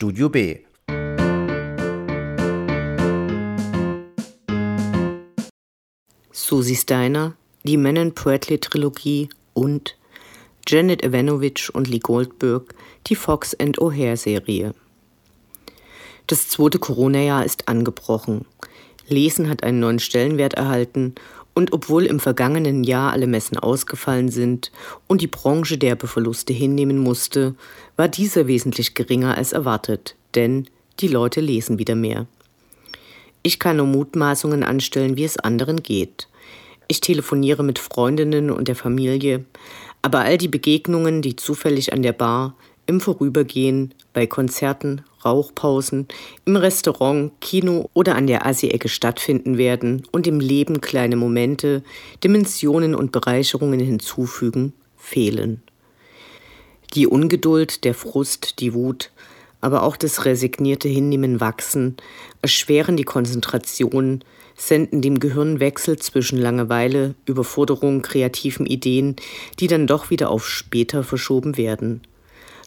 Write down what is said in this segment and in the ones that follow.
Studio B. Susie Steiner, die Menon Bradley Trilogie und Janet Evanovich und Lee Goldberg, die Fox and O'Hare Serie. Das zweite Corona-Jahr ist angebrochen. Lesen hat einen neuen Stellenwert erhalten und obwohl im vergangenen Jahr alle Messen ausgefallen sind und die Branche derbe Verluste hinnehmen musste, war dieser wesentlich geringer als erwartet, denn die Leute lesen wieder mehr. Ich kann nur Mutmaßungen anstellen, wie es anderen geht. Ich telefoniere mit Freundinnen und der Familie, aber all die Begegnungen, die zufällig an der Bar, im Vorübergehen, bei Konzerten, Rauchpausen, im Restaurant, Kino oder an der Assi-Ecke stattfinden werden und im Leben kleine Momente, Dimensionen und Bereicherungen hinzufügen, fehlen. Die Ungeduld, der Frust, die Wut, aber auch das resignierte Hinnehmen wachsen, erschweren die Konzentration, senden dem Gehirn Wechsel zwischen Langeweile, Überforderung, kreativen Ideen, die dann doch wieder auf später verschoben werden.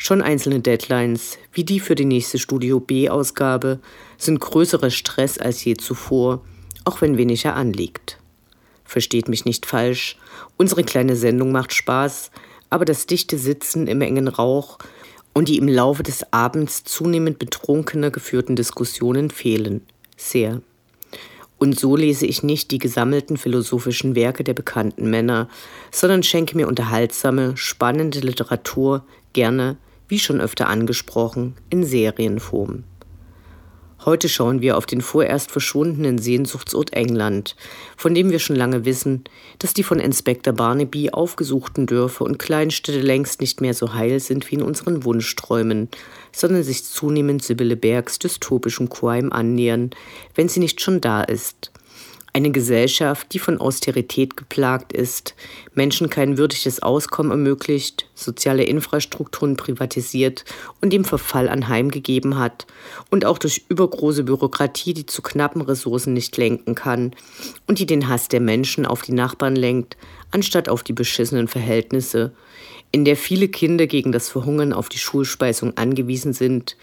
Schon einzelne Deadlines, wie die für die nächste Studio B-Ausgabe, sind größerer Stress als je zuvor, auch wenn weniger anliegt. Versteht mich nicht falsch, unsere kleine Sendung macht Spaß, aber das dichte Sitzen im engen Rauch und die im Laufe des Abends zunehmend betrunkener geführten Diskussionen fehlen. Sehr. Und so lese ich nicht die gesammelten philosophischen Werke der bekannten Männer, sondern schenke mir unterhaltsame, spannende Literatur gerne wie schon öfter angesprochen, in Serienform. Heute schauen wir auf den vorerst verschwundenen Sehnsuchtsort England, von dem wir schon lange wissen, dass die von Inspektor Barnaby aufgesuchten Dörfer und Kleinstädte längst nicht mehr so heil sind wie in unseren Wunschträumen, sondern sich zunehmend Sibylle Bergs dystopischem Crime annähern, wenn sie nicht schon da ist. Eine Gesellschaft, die von Austerität geplagt ist, Menschen kein würdiges Auskommen ermöglicht, soziale Infrastrukturen privatisiert und dem Verfall anheimgegeben hat und auch durch übergroße Bürokratie die zu knappen Ressourcen nicht lenken kann und die den Hass der Menschen auf die Nachbarn lenkt, anstatt auf die beschissenen Verhältnisse, in der viele Kinder gegen das Verhungern auf die Schulspeisung angewiesen sind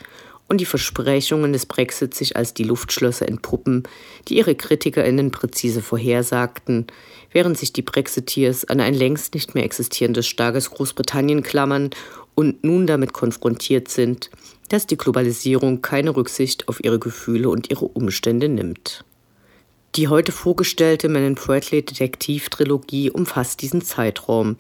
und die Versprechungen des Brexit sich als die Luftschlösser entpuppen, die ihre KritikerInnen präzise vorhersagten, während sich die Brexiteers an ein längst nicht mehr existierendes starkes Großbritannien klammern und nun damit konfrontiert sind, dass die Globalisierung keine Rücksicht auf ihre Gefühle und ihre Umstände nimmt. Die heute vorgestellte Menon Bradley Detektivtrilogie umfasst diesen Zeitraum,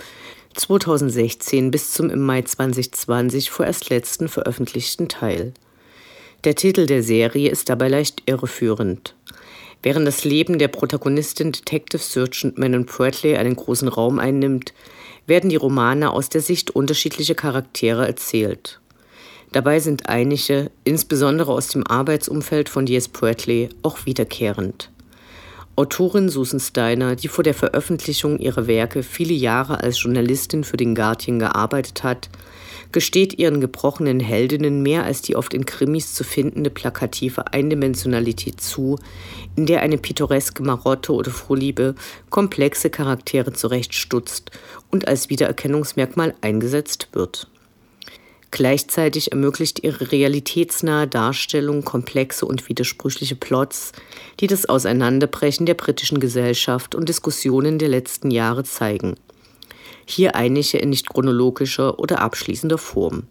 2016 bis zum im Mai 2020 vorerst letzten veröffentlichten Teil. Der Titel der Serie ist dabei leicht irreführend. Während das Leben der Protagonistin Detective Sergeant Manon Bradley einen großen Raum einnimmt, werden die Romane aus der Sicht unterschiedlicher Charaktere erzählt. Dabei sind einige, insbesondere aus dem Arbeitsumfeld von D.S. Bradley, auch wiederkehrend. Autorin Susan Steiner, die vor der Veröffentlichung ihrer Werke viele Jahre als Journalistin für den Guardian gearbeitet hat, gesteht ihren gebrochenen Heldinnen mehr als die oft in Krimis zu findende plakative Eindimensionalität zu, in der eine pittoreske Marotte oder Vorliebe komplexe Charaktere zurechtstutzt und als Wiedererkennungsmerkmal eingesetzt wird. Gleichzeitig ermöglicht ihre realitätsnahe Darstellung komplexe und widersprüchliche Plots, die das Auseinanderbrechen der britischen Gesellschaft und Diskussionen der letzten Jahre zeigen hier einige in nicht chronologischer oder abschließender Form.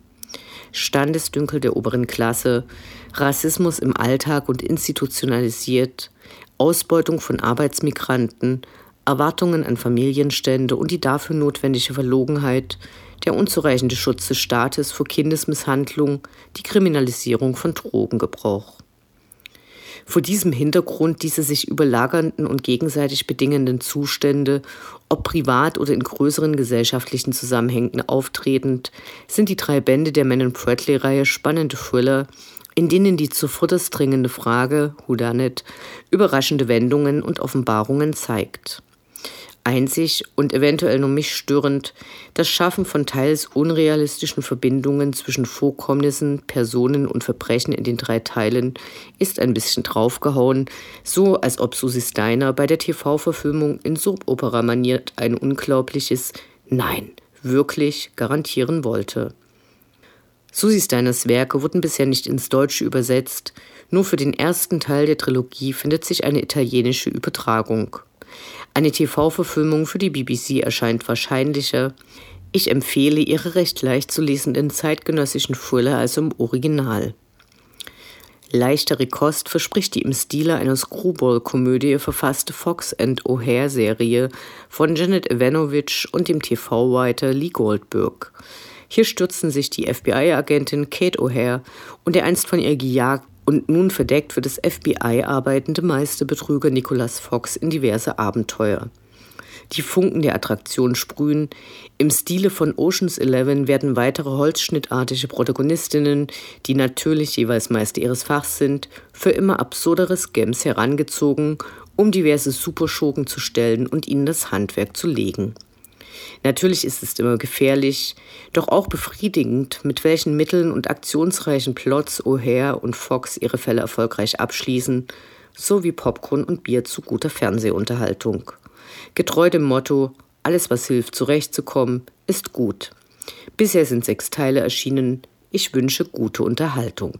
Standesdünkel der oberen Klasse, Rassismus im Alltag und institutionalisiert, Ausbeutung von Arbeitsmigranten, Erwartungen an Familienstände und die dafür notwendige Verlogenheit, der unzureichende Schutz des Staates vor Kindesmisshandlung, die Kriminalisierung von Drogengebrauch. Vor diesem Hintergrund diese sich überlagernden und gegenseitig bedingenden Zustände, ob privat oder in größeren gesellschaftlichen Zusammenhängen auftretend, sind die drei Bände der Man Bradley-Reihe spannende Thriller, in denen die zuvorderst dringende Frage, Who Done It, überraschende Wendungen und Offenbarungen zeigt einzig und eventuell nur mich störend das Schaffen von teils unrealistischen Verbindungen zwischen Vorkommnissen, Personen und Verbrechen in den drei Teilen ist ein bisschen draufgehauen, so als ob Susi Steiner bei der TV-Verfilmung in Soap-Opera-Manier ein unglaubliches Nein, wirklich garantieren wollte. Susi Steiners Werke wurden bisher nicht ins Deutsche übersetzt, nur für den ersten Teil der Trilogie findet sich eine italienische Übertragung. Eine TV-Verfilmung für die BBC erscheint wahrscheinlicher. Ich empfehle ihre recht leicht zu lesenden zeitgenössischen Thriller also im Original. Leichtere Kost verspricht die im Stile einer Screwball-Komödie verfasste Fox and O'Hare-Serie von Janet Evanovich und dem TV-Writer Lee Goldberg. Hier stürzen sich die FBI-Agentin Kate O'Hare und der einst von ihr gejagt und nun verdeckt für das FBI arbeitende Meisterbetrüger Nicholas Fox in diverse Abenteuer die Funken der Attraktion sprühen. Im Stile von Oceans 11 werden weitere holzschnittartige Protagonistinnen, die natürlich jeweils Meister ihres Fachs sind, für immer absurdere Scams herangezogen, um diverse Superschurken zu stellen und ihnen das Handwerk zu legen. Natürlich ist es immer gefährlich, doch auch befriedigend, mit welchen Mitteln und aktionsreichen Plots O'Hare und Fox ihre Fälle erfolgreich abschließen, sowie Popcorn und Bier zu guter Fernsehunterhaltung. Getreu dem Motto, alles was hilft zurechtzukommen, ist gut. Bisher sind sechs Teile erschienen. Ich wünsche gute Unterhaltung.